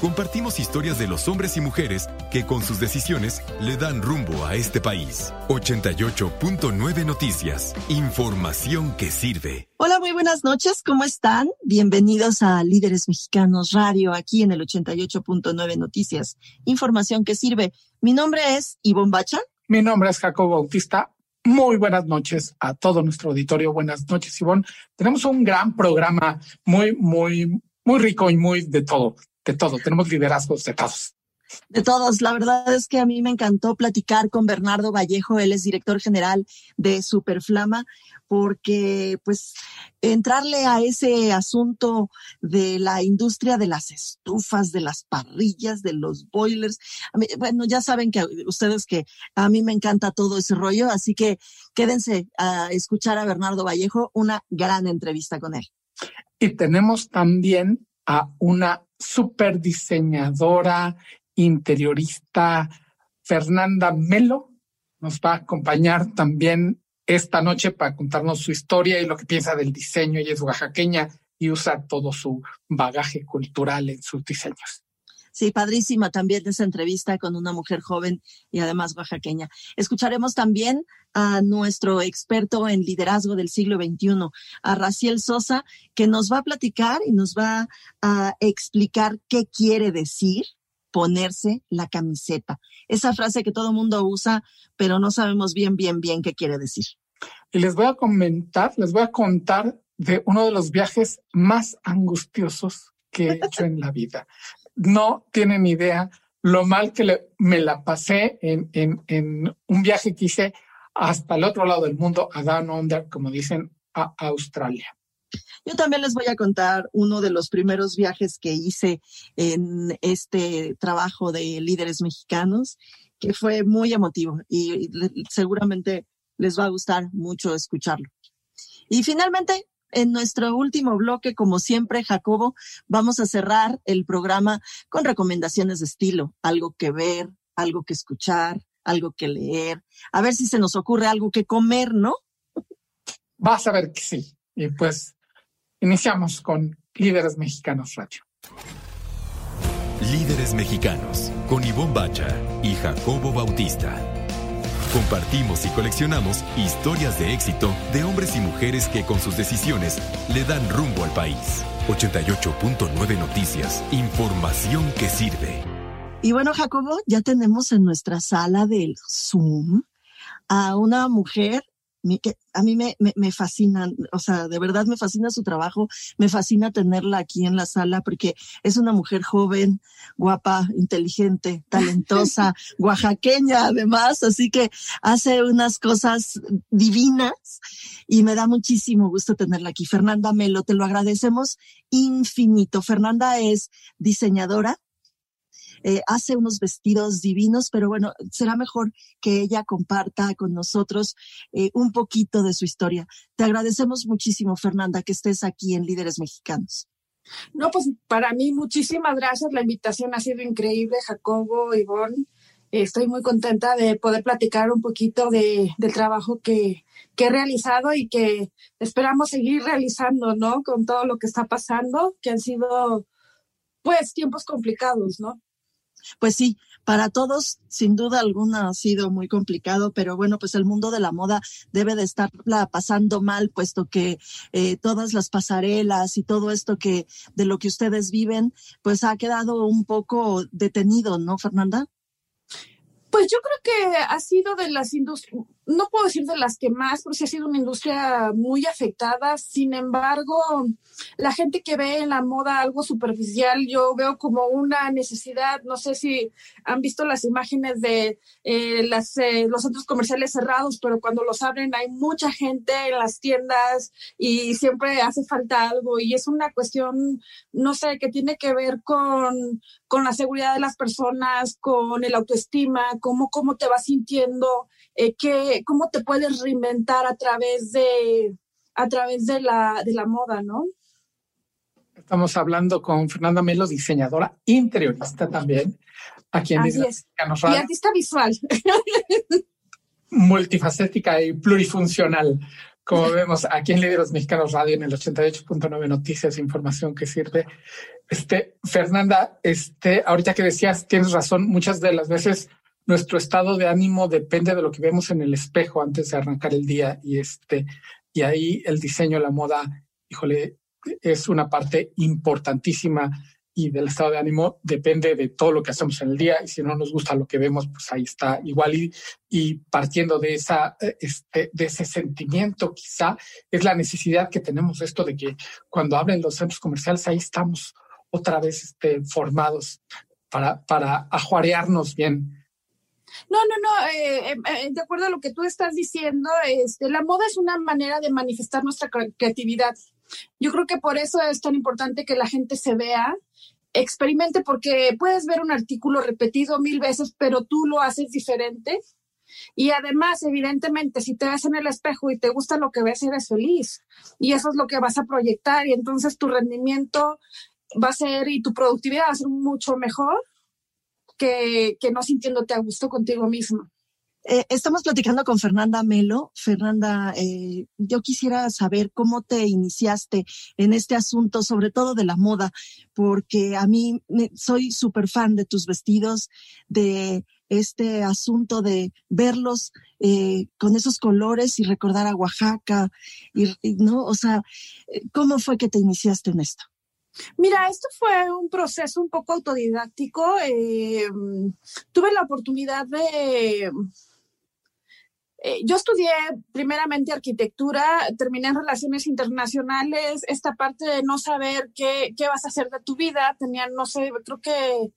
Compartimos historias de los hombres y mujeres que con sus decisiones le dan rumbo a este país. 88.9 Noticias. Información que sirve. Hola, muy buenas noches. ¿Cómo están? Bienvenidos a Líderes Mexicanos Radio, aquí en el 88.9 Noticias. Información que sirve. Mi nombre es Ivonne Bacha. Mi nombre es Jacobo Bautista. Muy buenas noches a todo nuestro auditorio. Buenas noches, Ivonne. Tenemos un gran programa muy, muy, muy rico y muy de todo de todo, tenemos liderazgos de todos. De todos, la verdad es que a mí me encantó platicar con Bernardo Vallejo, él es director general de Superflama, porque pues entrarle a ese asunto de la industria de las estufas, de las parrillas, de los boilers, bueno, ya saben que ustedes que a mí me encanta todo ese rollo, así que quédense a escuchar a Bernardo Vallejo, una gran entrevista con él. Y tenemos también a una super diseñadora, interiorista, Fernanda Melo, nos va a acompañar también esta noche para contarnos su historia y lo que piensa del diseño. Ella es oaxaqueña y usa todo su bagaje cultural en sus diseños. Sí, padrísima también esa entrevista con una mujer joven y además oaxaqueña. Escucharemos también a nuestro experto en liderazgo del siglo XXI, a Raciel Sosa, que nos va a platicar y nos va a explicar qué quiere decir ponerse la camiseta. Esa frase que todo mundo usa, pero no sabemos bien, bien, bien qué quiere decir. Y les voy a comentar, les voy a contar de uno de los viajes más angustiosos que he hecho en la vida no tienen idea lo mal que me la pasé en, en, un viaje que hice hasta el otro lado del mundo, a Down Under, como dicen, a Australia. Yo también les voy a contar uno de los primeros viajes que hice en este trabajo de líderes mexicanos, que fue muy emotivo y seguramente les va a gustar mucho escucharlo. Y finalmente, en nuestro último bloque, como siempre, Jacobo, vamos a cerrar el programa con recomendaciones de estilo, algo que ver, algo que escuchar, algo que leer, a ver si se nos ocurre algo que comer, ¿no? Vas a ver que sí. Y pues iniciamos con Líderes Mexicanos Radio. Líderes Mexicanos, con Ivonne Bacha y Jacobo Bautista. Compartimos y coleccionamos historias de éxito de hombres y mujeres que con sus decisiones le dan rumbo al país. 88.9 Noticias, información que sirve. Y bueno, Jacobo, ya tenemos en nuestra sala del Zoom a una mujer que a mí me, me, fascina, o sea, de verdad me fascina su trabajo, me fascina tenerla aquí en la sala porque es una mujer joven, guapa, inteligente, talentosa, oaxaqueña además, así que hace unas cosas divinas y me da muchísimo gusto tenerla aquí. Fernanda Melo, te lo agradecemos infinito. Fernanda es diseñadora, eh, hace unos vestidos divinos, pero bueno, será mejor que ella comparta con nosotros eh, un poquito de su historia. Te agradecemos muchísimo, Fernanda, que estés aquí en Líderes Mexicanos. No, pues para mí muchísimas gracias. La invitación ha sido increíble, Jacobo, Ivonne. Estoy muy contenta de poder platicar un poquito de, del trabajo que, que he realizado y que esperamos seguir realizando, ¿no? Con todo lo que está pasando, que han sido, pues, tiempos complicados, ¿no? Pues sí, para todos, sin duda alguna, ha sido muy complicado, pero bueno, pues el mundo de la moda debe de estarla pasando mal, puesto que eh, todas las pasarelas y todo esto que de lo que ustedes viven, pues ha quedado un poco detenido, ¿no, Fernanda? Pues yo creo que ha sido de las industrias, no puedo decir de las que más, porque ha sido una industria muy afectada. Sin embargo, la gente que ve en la moda algo superficial, yo veo como una necesidad. No sé si han visto las imágenes de eh, las, eh, los centros comerciales cerrados, pero cuando los abren hay mucha gente en las tiendas y siempre hace falta algo. Y es una cuestión, no sé, que tiene que ver con, con la seguridad de las personas, con el autoestima, cómo, cómo te vas sintiendo, eh, cómo te puedes reinventar a través de, a través de la, de la moda, ¿no? Estamos hablando con Fernanda Melo, diseñadora interiorista también, a quien Así es. Y artista visual. Multifacética y plurifuncional. Como vemos aquí en Líderes Mexicanos Radio en el 88.9 Noticias, información que sirve. Este, Fernanda, este, ahorita que decías, tienes razón, muchas de las veces nuestro estado de ánimo depende de lo que vemos en el espejo antes de arrancar el día y este, y ahí el diseño, la moda, híjole, es una parte importantísima y del estado de ánimo depende de todo lo que hacemos en el día y si no nos gusta lo que vemos, pues ahí está igual y, y partiendo de esa este, de ese sentimiento quizá es la necesidad que tenemos esto de que cuando abren los centros comerciales ahí estamos otra vez este, formados para para ajuarearnos bien. No, no, no, eh, eh, eh, de acuerdo a lo que tú estás diciendo, este, la moda es una manera de manifestar nuestra creatividad yo creo que por eso es tan importante que la gente se vea, experimente, porque puedes ver un artículo repetido mil veces, pero tú lo haces diferente. Y además, evidentemente, si te ves en el espejo y te gusta lo que ves, eres feliz. Y eso es lo que vas a proyectar. Y entonces tu rendimiento va a ser y tu productividad va a ser mucho mejor que, no sintiéndote a gusto contigo mismo. Eh, estamos platicando con Fernanda Melo. Fernanda, eh, yo quisiera saber cómo te iniciaste en este asunto, sobre todo de la moda, porque a mí soy súper fan de tus vestidos, de este asunto de verlos eh, con esos colores y recordar a Oaxaca, y, ¿no? O sea, ¿cómo fue que te iniciaste en esto? Mira, esto fue un proceso un poco autodidáctico. tuve la oportunidad de eh, yo estudié primeramente arquitectura, terminé en relaciones internacionales, esta parte de no saber qué, qué vas a hacer de tu vida, tenía, no sé, creo que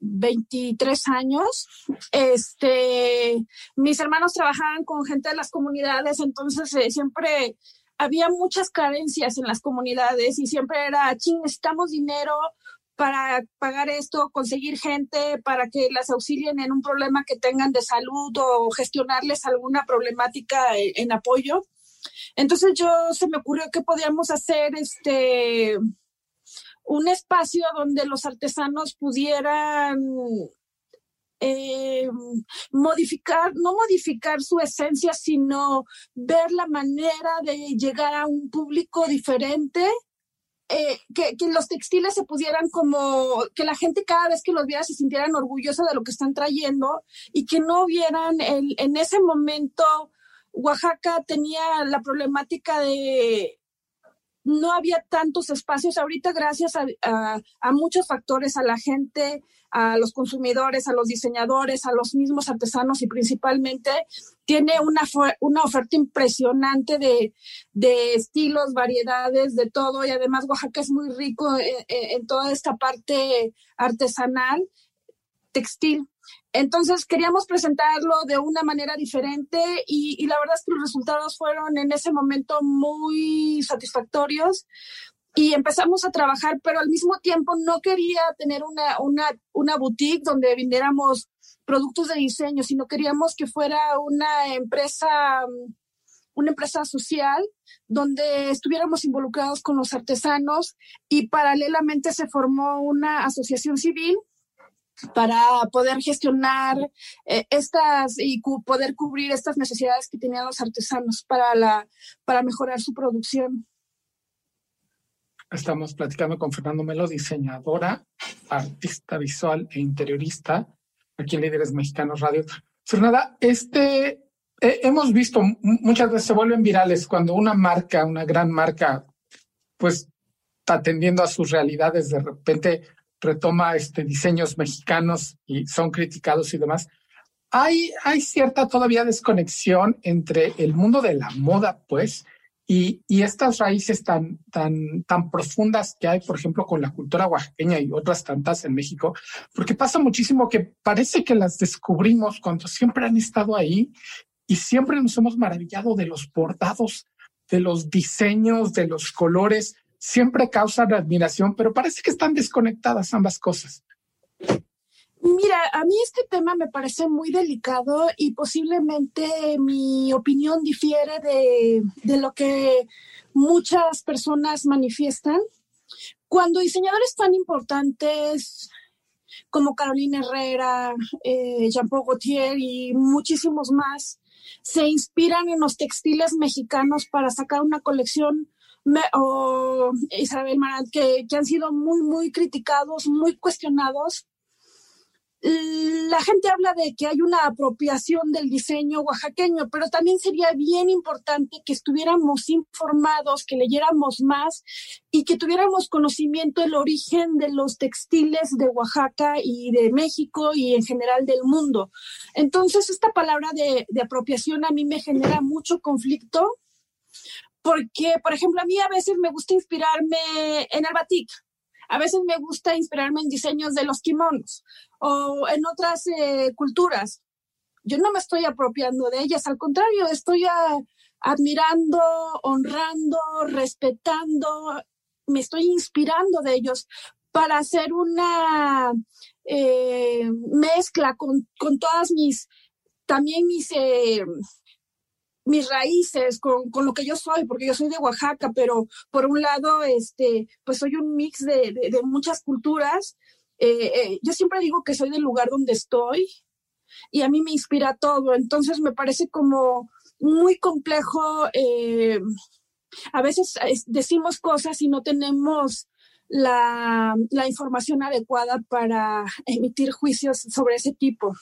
23 años. Este, mis hermanos trabajaban con gente de las comunidades, entonces eh, siempre había muchas carencias en las comunidades y siempre era, ching, necesitamos dinero, para pagar esto, conseguir gente para que las auxilien en un problema que tengan de salud o gestionarles alguna problemática en, apoyo. Entonces yo se me ocurrió que podíamos hacer este un espacio donde los artesanos pudieran eh, modificar, no modificar su esencia, sino ver la manera de llegar a un público diferente eh, que, los textiles se pudieran como, que la gente cada vez que los viera se sintieran orgullosa de lo que están trayendo y que no vieran el, en ese momento Oaxaca tenía la problemática de no había tantos espacios. Ahorita gracias a, a, muchos factores, a la gente, a los consumidores, a los diseñadores, a los mismos artesanos y principalmente tiene una, una oferta impresionante de, de estilos, variedades, de todo. Y además Oaxaca es muy rico en, en toda esta parte artesanal, textil. Entonces queríamos presentarlo de una manera diferente y, la verdad es que los resultados fueron en ese momento muy satisfactorios y empezamos a trabajar, pero al mismo tiempo no quería tener una, una, una boutique donde vendiéramos productos de diseño, sino queríamos que fuera una empresa, una empresa social donde estuviéramos involucrados con los artesanos y paralelamente se formó una asociación civil para poder gestionar eh, estas y poder cubrir estas necesidades que tenían los artesanos para, la, para mejorar su producción. Estamos platicando con Fernando Melo, diseñadora, artista visual e interiorista, aquí en Líderes Mexicanos Radio. Fernanda, este, hemos visto muchas veces se vuelven virales cuando una marca, una gran marca, pues atendiendo a sus realidades, de repente retoma este, diseños mexicanos y son criticados y demás. Hay, hay cierta todavía desconexión entre el mundo de la moda, pues, y, y, estas raíces tan, tan, tan profundas que hay, por ejemplo, con la cultura oaxaqueña y otras tantas en México, porque pasa muchísimo que parece que las descubrimos cuando siempre han estado ahí y siempre nos hemos maravillado de los bordados, de los diseños, de los colores, siempre causan admiración, pero parece que están desconectadas ambas cosas. Mira, a mí este tema me parece muy delicado y posiblemente mi opinión difiere de, de lo que muchas personas manifiestan, Cuando diseñadores tan importantes como Carolina Herrera, eh, Jean-Paul Gaultier y muchísimos más se inspiran en los textiles mexicanos para sacar una colección Isabel Marant, que, que, han sido muy, muy criticados, muy cuestionados la gente habla de que hay una apropiación del diseño oaxaqueño, pero también sería bien importante que estuviéramos informados, que leyéramos más y que tuviéramos conocimiento del origen de los textiles de Oaxaca y de México y en general del mundo. Entonces, esta palabra de, de apropiación a mí me genera mucho conflicto porque, por ejemplo, a mí a veces me gusta inspirarme en el batik a veces me gusta inspirarme en diseños de los kimonos o en otras eh, culturas. Yo no me estoy apropiando de ellas, al contrario, estoy admirando, honrando, respetando, me estoy inspirando de ellos para hacer una eh, mezcla con, todas mis, también mis... Eh, mis raíces, con, con, lo que yo soy, porque yo soy de Oaxaca, pero por un lado, este, pues soy un mix de, de, muchas culturas. Eh, eh, yo siempre digo que soy del lugar donde estoy y a mí me inspira todo, entonces me parece como muy complejo. Eh, a veces decimos cosas y no tenemos la, la información adecuada para emitir juicios sobre ese tipo.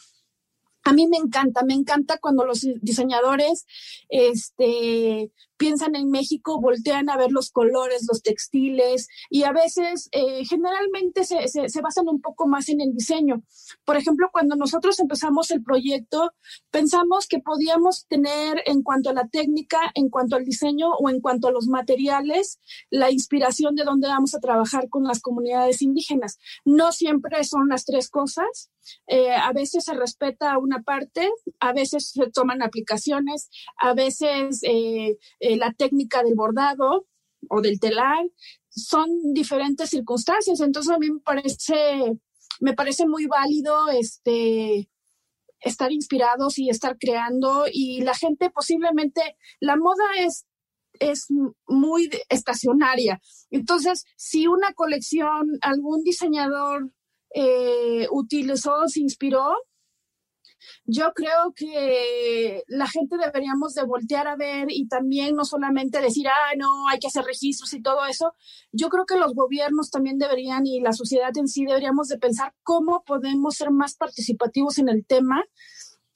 A mí me encanta, me encanta cuando los diseñadores este, piensan en México, voltean a ver los colores, los textiles y a veces eh, generalmente se, se, basan un poco más en el diseño. Por ejemplo, cuando nosotros empezamos el proyecto, pensamos que podíamos tener en cuanto a la técnica, en cuanto al diseño o en cuanto a los materiales, la inspiración de dónde vamos a trabajar con las comunidades indígenas. No siempre son las tres cosas. Eh, a veces se respeta una parte, a veces se toman aplicaciones, a veces eh, eh, la técnica del bordado o del telar, son diferentes circunstancias. Entonces a mí me parece, me parece muy válido este, estar inspirados y estar creando y la gente posiblemente, la moda es es muy estacionaria. Entonces, si una colección, algún diseñador eh, utilizó, se inspiró, yo creo que la gente deberíamos de voltear a ver y también no solamente decir, ah, no, hay que hacer registros y todo eso. Yo creo que los gobiernos también deberían y la sociedad en sí deberíamos de pensar cómo podemos ser más participativos en el tema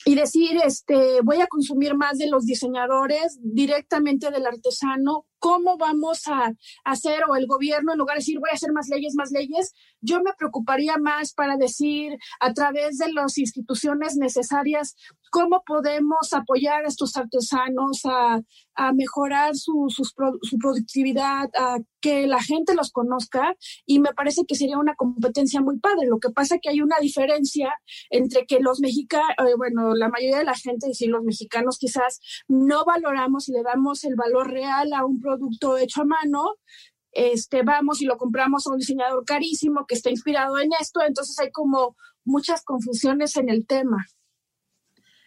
y decir, este, voy a consumir más de los diseñadores directamente del artesano, cómo vamos a hacer, o el gobierno, en lugar de decir, voy a hacer más leyes, más leyes, yo me preocuparía más para decir, a través de las instituciones necesarias, cómo podemos apoyar a estos artesanos a, a mejorar su, su, productividad, a que la gente los conozca y me parece que sería una competencia muy padre. Lo que pasa que hay una diferencia entre que los mexicanos, eh, bueno, la mayoría de la gente, y si los mexicanos quizás no valoramos y le damos el valor real a un producto hecho a mano, este, vamos y lo compramos a un diseñador carísimo que está inspirado en esto, entonces hay como muchas confusiones en el tema.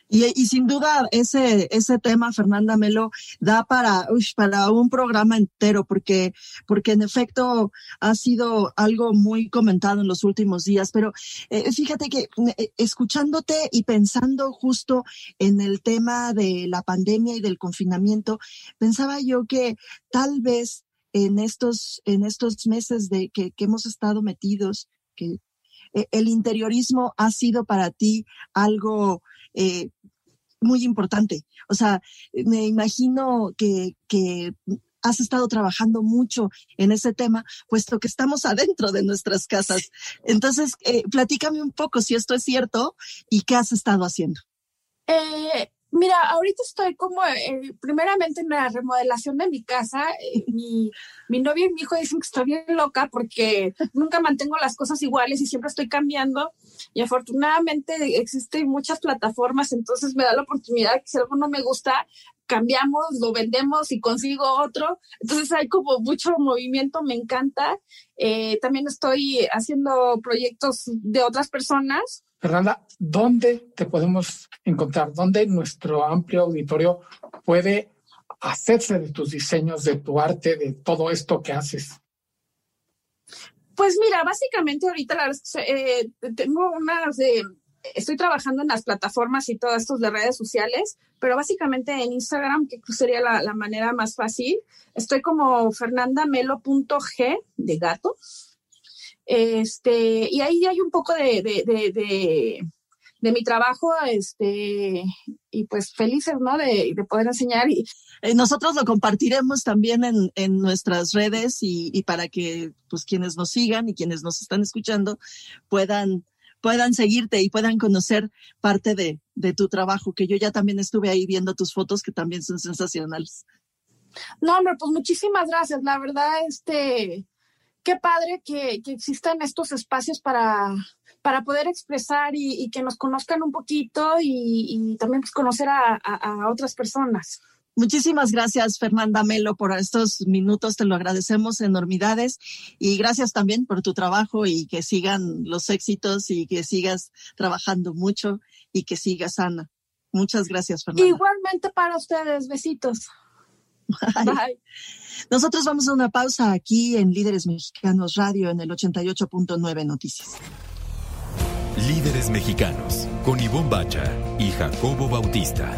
Y, sin duda ese, ese tema, Fernanda Melo, da para, para un programa entero, porque, porque en efecto ha sido algo muy comentado en los últimos días. Pero eh, fíjate que eh, escuchándote y pensando justo en el tema de la pandemia y del confinamiento, pensaba yo que tal vez en estos, en estos meses de que, que hemos estado metidos, que eh, el interiorismo ha sido para ti algo eh, muy importante. O sea, me imagino que, que has estado trabajando mucho en ese tema, puesto que estamos adentro de nuestras casas. Entonces, eh, platícame un poco si esto es cierto y qué has estado haciendo. Eh, Mira, ahorita estoy como, eh, primeramente en la remodelación de mi casa. Eh, mi, mi novio y mi hijo dicen que estoy bien loca porque nunca mantengo las cosas iguales y siempre estoy cambiando. Y afortunadamente existen muchas plataformas, entonces me da la oportunidad que si algo no me gusta, cambiamos, lo vendemos y consigo otro. Entonces hay como mucho movimiento, me encanta. Eh, también estoy haciendo proyectos de otras personas Fernanda, ¿dónde te podemos encontrar? ¿Dónde nuestro amplio auditorio puede hacerse de tus diseños, de tu arte, de todo esto que haces? Pues mira, básicamente ahorita la, eh, tengo unas de, estoy trabajando en las plataformas y todas estas de redes sociales, pero básicamente en Instagram, que sería la, manera más fácil, estoy como fernandamelo.g de gato. Este, y ahí hay un poco de, de mi trabajo, este, y pues felices, ¿no? De, poder enseñar. Y eh, nosotros lo compartiremos también en, en nuestras redes y, y, para que, pues, quienes nos sigan y quienes nos están escuchando puedan puedan seguirte y puedan conocer parte de, de tu trabajo, que yo ya también estuve ahí viendo tus fotos que también son sensacionales. No, hombre, pues muchísimas gracias. La verdad, este, qué padre que, que existan estos espacios para, para poder expresar y, que nos conozcan un poquito y, también pues, conocer a, otras personas. Muchísimas gracias, Fernanda Melo, por estos minutos. Te lo agradecemos enormidades. Y gracias también por tu trabajo y que sigan los éxitos y que sigas trabajando mucho y que sigas sana. Muchas gracias, Fernanda. Igualmente para ustedes. Besitos. Bye. Nosotros vamos a una pausa aquí en Líderes Mexicanos Radio en el 88.9 Noticias. Líderes Mexicanos, con Ivonne Bacha y Jacobo Bautista.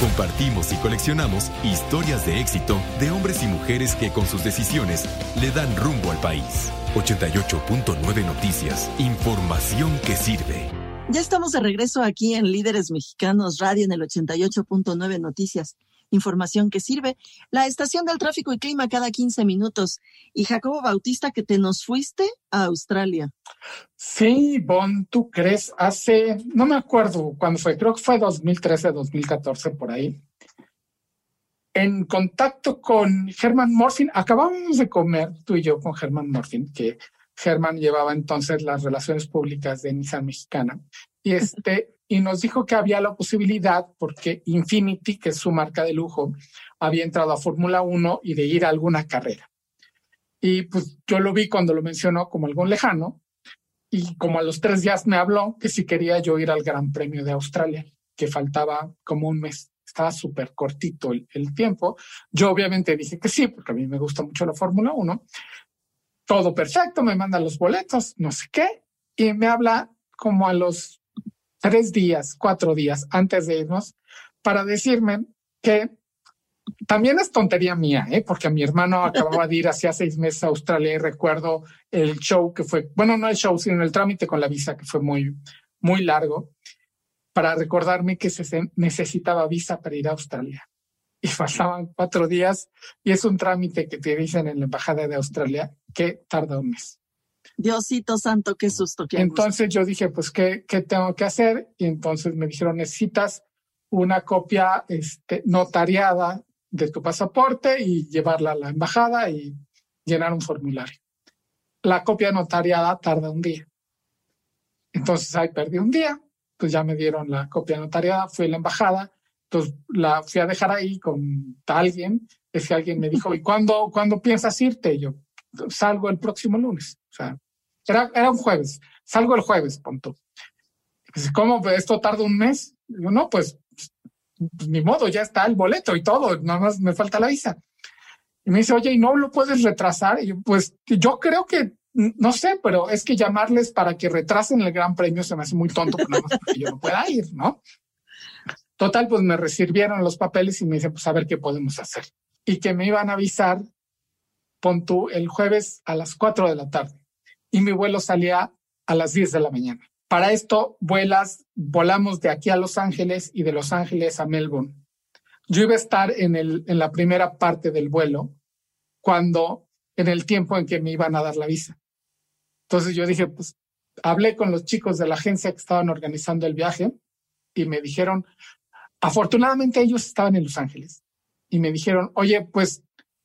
Compartimos y coleccionamos historias de éxito de hombres y mujeres que con sus decisiones le dan rumbo al país. 88.9 Noticias, información que sirve. Ya estamos de regreso aquí en Líderes Mexicanos Radio en el 88.9 Noticias información que sirve. La estación del tráfico y clima cada 15 minutos. Y Jacobo Bautista, que te nos fuiste a Australia. Sí, Bon, ¿tú crees? Hace, no me acuerdo cuándo fue, creo que fue 2013, 2014, por ahí. En contacto con Herman Morfin, acabamos de comer tú y yo con Herman Morfin, que Herman llevaba entonces las relaciones públicas de Nissan Mexicana. Y este, y nos dijo que había la posibilidad, porque Infinity, que es su marca de lujo, había entrado a Fórmula 1 y de ir a alguna carrera. Y pues yo lo vi cuando lo mencionó como algo lejano, y como a los tres días me habló que si quería yo ir al Gran Premio de Australia, que faltaba como un mes, estaba súper cortito el, tiempo. Yo obviamente dije que sí, porque a mí me gusta mucho la Fórmula 1. Todo perfecto, me mandan los boletos, no sé qué, y me habla como a los tres días, cuatro días antes de irnos para decirme que también es tontería mía, ¿eh? porque mi hermano acababa de ir hacía seis meses a Australia y recuerdo el show que fue, bueno, no el show, sino el trámite con la visa que fue muy, muy largo, para recordarme que se necesitaba visa para ir a Australia. Y pasaban cuatro días y es un trámite que te dicen en la Embajada de Australia que tarda un mes. Diosito santo, qué susto. Qué entonces yo dije, pues, ¿qué, ¿qué tengo que hacer? Y entonces me dijeron, necesitas una copia este, notariada de tu pasaporte y llevarla a la embajada y llenar un formulario. La copia notariada tarda un día. Entonces ahí perdí un día, pues ya me dieron la copia notariada, fui a la embajada, entonces la fui a dejar ahí con alguien, es que alguien me dijo, ¿y cuándo, ¿cuándo piensas irte? Y yo salgo el próximo lunes. Sea, era, era un jueves. Salgo el jueves, punto. ¿Cómo esto tarda un mes? Yo, no, pues, pues, ni modo, ya está el boleto y todo, nada más me falta la visa. Y me dice, oye, ¿y no lo puedes retrasar? Y yo, pues, yo creo que, no sé, pero es que llamarles para que retrasen el gran premio se me hace muy tonto, porque yo no pueda ir, ¿no? Total, pues me recibieron los papeles y me dicen, pues a ver qué podemos hacer. Y que me iban a avisar, pon tú, el jueves a las cuatro de la tarde y mi vuelo salía a las 10 de la mañana. Para esto, vuelas, volamos de aquí a Los Ángeles y de Los Ángeles a Melbourne. Yo iba a estar en, en la primera parte del vuelo cuando, en el tiempo en que me iban a dar la visa. Entonces yo dije, pues hablé con los chicos de la agencia que estaban organizando el viaje y me dijeron, afortunadamente ellos estaban en Los Ángeles y me dijeron, oye, pues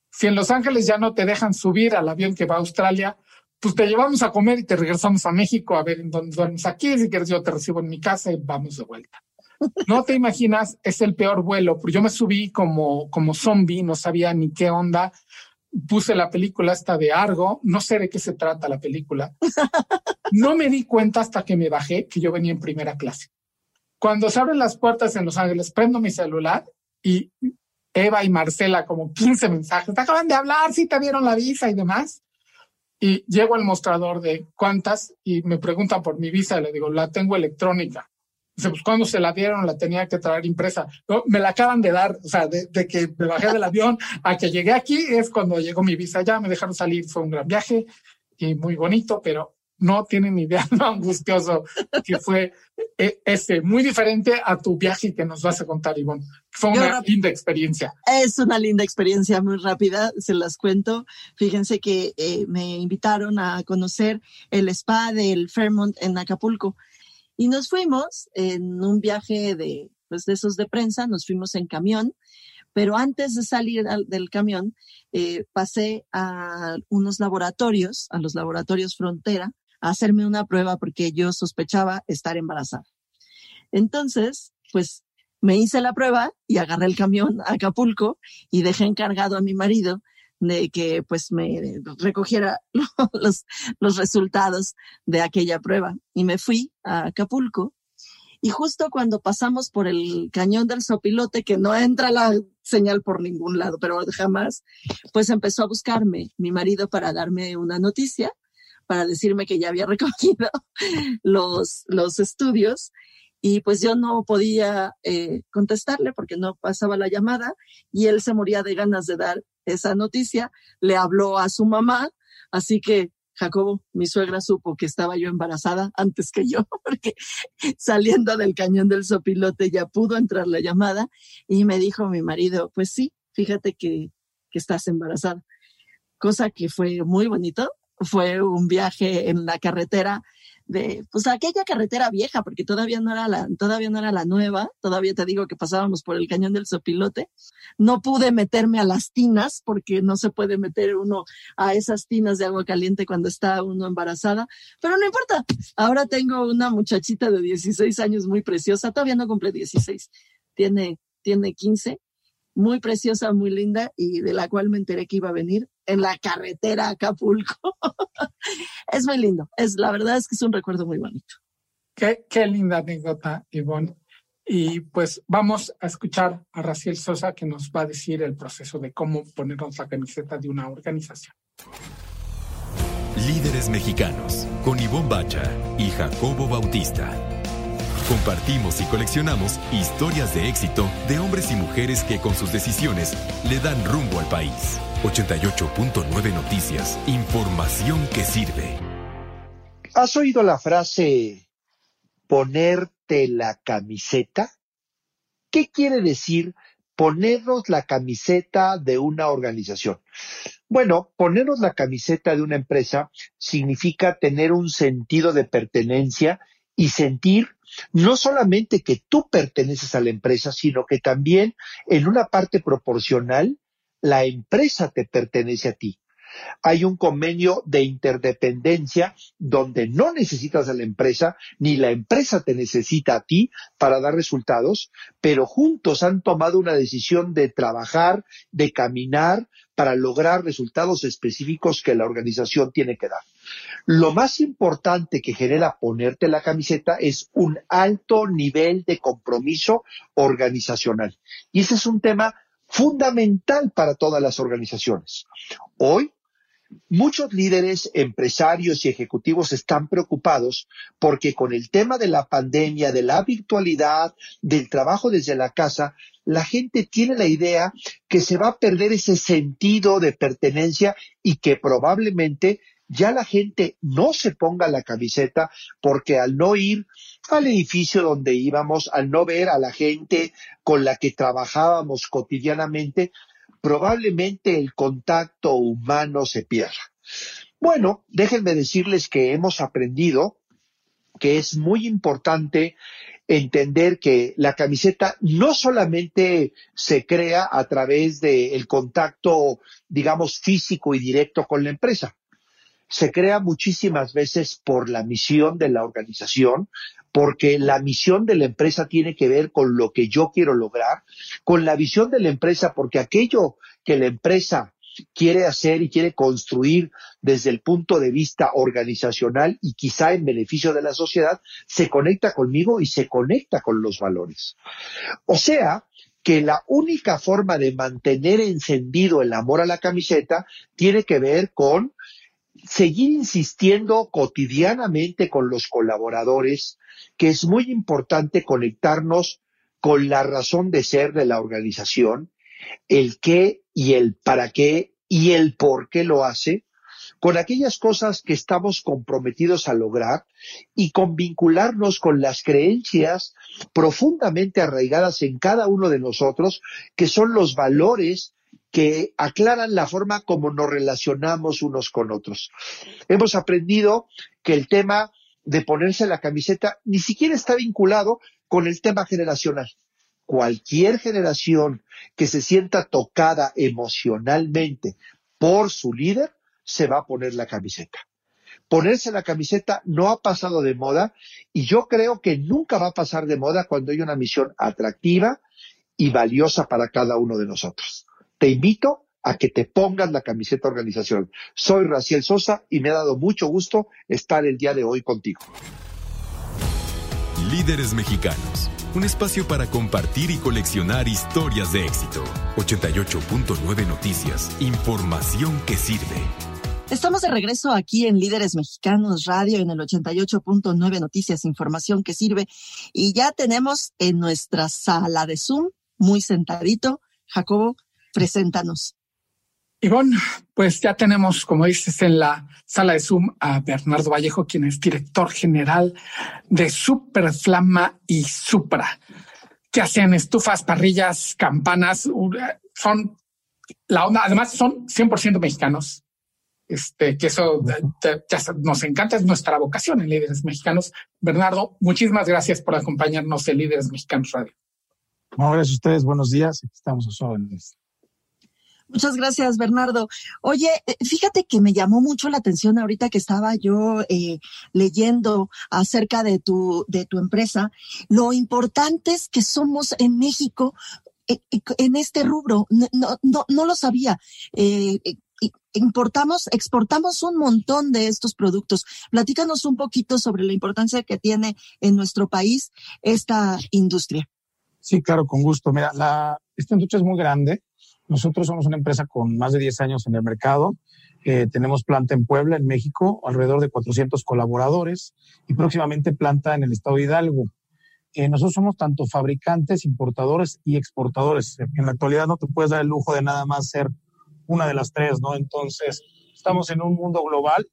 si en Los Ángeles ya no te dejan subir al avión que va a Australia, pues te llevamos a comer y te regresamos a México a ver en dónde duermes aquí. Si quieres, yo te recibo en mi casa y vamos de vuelta. No te imaginas, es el peor vuelo, porque yo me subí como, como zombie, no sabía ni qué onda. Puse la película esta de Argo, no sé de qué se trata la película. No me di cuenta hasta que me bajé que yo venía en primera clase. Cuando se abren las puertas en Los Ángeles, prendo mi celular y Eva y Marcela, como 15 mensajes, te acaban de hablar, si te vieron la visa y demás y llego al mostrador de cuántas y me preguntan por mi visa, le digo, la tengo electrónica. Dice, pues cuando se la dieron, la tenía que traer impresa. me la acaban de dar, o sea, de, que me bajé del avión a que llegué aquí es cuando llegó mi visa. Ya me dejaron salir, fue un gran viaje y muy bonito, pero no tienen idea lo angustioso que fue e, este, muy diferente a tu viaje que nos vas a contar, Ivonne. Fue una linda experiencia. Es una linda experiencia muy rápida, se las cuento. Fíjense que eh, me invitaron a conocer el spa del Fairmont en Acapulco y nos fuimos en un viaje de, pues, de esos de prensa, nos fuimos en camión pero antes de salir del camión, eh, pasé a unos laboratorios, a los laboratorios Frontera, hacerme una prueba porque yo sospechaba estar embarazada. Entonces, pues me hice la prueba y agarré el camión a Acapulco y dejé encargado a mi marido de que pues me recogiera los, los resultados de aquella prueba. Y me fui a Acapulco y justo cuando pasamos por el cañón del sopilote, que no entra la señal por ningún lado, pero jamás, pues empezó a buscarme mi marido para darme una noticia para decirme que ya había recogido los, los estudios y pues yo no podía eh, contestarle porque no pasaba la llamada y él se moría de ganas de dar esa noticia, le habló a su mamá, así que Jacobo, mi suegra supo que estaba yo embarazada antes que yo, porque saliendo del cañón del sopilote ya pudo entrar la llamada y me dijo mi marido, pues sí, fíjate que, que estás embarazada, cosa que fue muy bonito fue un viaje en la carretera de, pues aquella carretera vieja, porque todavía no era la, todavía no era la nueva, todavía te digo que pasábamos por el cañón del Sopilote. No pude meterme a las tinas, porque no se puede meter uno a esas tinas de agua caliente cuando está uno embarazada, pero no importa. Ahora tengo una muchachita de 16 años muy preciosa, todavía no cumple 16, tiene, tiene 15 muy preciosa, muy linda y de la cual me enteré que iba a venir en la carretera a Acapulco. es muy lindo. Es, la verdad es que es un recuerdo muy bonito. Qué, qué linda anécdota, Ivonne. Y pues vamos a escuchar a Raciel Sosa que nos va a decir el proceso de cómo ponernos la camiseta de una organización. Líderes mexicanos con Ivonne Bacha y Jacobo Bautista. Compartimos y coleccionamos historias de éxito de hombres y mujeres que con sus decisiones le dan rumbo al país. 88.9 Noticias. Información que sirve. ¿Has oído la frase ponerte la camiseta? ¿Qué quiere decir ponernos la camiseta de una organización? Bueno, ponernos la camiseta de una empresa significa tener un sentido de pertenencia y sentir no solamente que tú perteneces a la empresa, sino que también en una parte proporcional la empresa te pertenece a ti. Hay un convenio de interdependencia donde no necesitas a la empresa, ni la empresa te necesita a ti para dar resultados, pero juntos han tomado una decisión de trabajar, de caminar para lograr resultados específicos que la organización tiene que dar. Lo más importante que genera ponerte la camiseta es un alto nivel de compromiso organizacional. Y ese es un tema fundamental para todas las organizaciones. Hoy, muchos líderes, empresarios y ejecutivos están preocupados porque con el tema de la pandemia, de la virtualidad, del trabajo desde la casa, la gente tiene la idea que se va a perder ese sentido de pertenencia y que probablemente ya la gente no se ponga la camiseta porque al no ir al edificio donde íbamos, al no ver a la gente con la que trabajábamos cotidianamente, probablemente el contacto humano se pierda. Bueno, déjenme decirles que hemos aprendido que es muy importante entender que la camiseta no solamente se crea a través del contacto, digamos, físico y directo con la empresa, se crea muchísimas veces por la misión de la organización, porque la misión de la empresa tiene que ver con lo que yo quiero lograr, con la visión de la empresa, porque aquello que la empresa quiere hacer y quiere construir desde el punto de vista organizacional y quizá en beneficio de la sociedad, se conecta conmigo y se conecta con los valores. O sea, que la única forma de mantener encendido el amor a la camiseta tiene que ver con seguir insistiendo cotidianamente con los colaboradores que es muy importante conectarnos con la razón de ser de la organización, el qué y el para qué y el por qué lo hace, con aquellas cosas que estamos comprometidos a lograr y con vincularnos con las creencias profundamente arraigadas en cada uno de nosotros, que son los valores que aclaran la forma como nos relacionamos unos con otros. Hemos aprendido que el tema de ponerse la camiseta ni siquiera está vinculado con el tema generacional. Cualquier generación que se sienta tocada emocionalmente por su líder, se va a poner la camiseta. Ponerse la camiseta no ha pasado de moda y yo creo que nunca va a pasar de moda cuando hay una misión atractiva y valiosa para cada uno de nosotros. Te invito a que te pongas la camiseta organización. Soy Raciel Sosa y me ha dado mucho gusto estar el día de hoy contigo. Líderes mexicanos. Un espacio para compartir y coleccionar historias de éxito. 88.9 Noticias. Información que sirve. Estamos de regreso aquí en Líderes Mexicanos Radio en el 88.9 Noticias, información que sirve. Y ya tenemos en nuestra sala de Zoom, muy sentadito, Jacobo, Preséntanos. Ivonne, pues ya tenemos, como dices, en la sala de Zoom a Bernardo Vallejo, quien es director general de Superflama y Supra, que hacen estufas, parrillas, campanas, son la onda, además son 100% mexicanos. Este, que eso nos encanta, es nuestra vocación en Líderes Mexicanos. Bernardo, muchísimas gracias por acompañarnos en Líderes Mexicanos Radio. No, gracias a ustedes, buenos días, estamos a sus Muchas gracias, Bernardo. Oye, eh, fíjate que me llamó mucho la atención ahorita que estaba yo eh, leyendo acerca de tu, de tu empresa, lo importantes que somos en México eh, en este rubro. No, no, no lo sabía. importamos, exportamos un montón de estos productos. Platícanos un poquito sobre la importancia que tiene en nuestro país esta industria. Sí, claro, con gusto. Mira, la, esta industria es muy grande nosotros somos una empresa con más de 10 años en el mercado. Eh, tenemos planta en Puebla, en México, alrededor de 400 colaboradores y próximamente planta en el estado de Hidalgo. Eh, nosotros somos tanto fabricantes, importadores y exportadores. En la actualidad no te puedes dar el lujo de nada más ser una de las tres, ¿no? Entonces, estamos en un mundo global.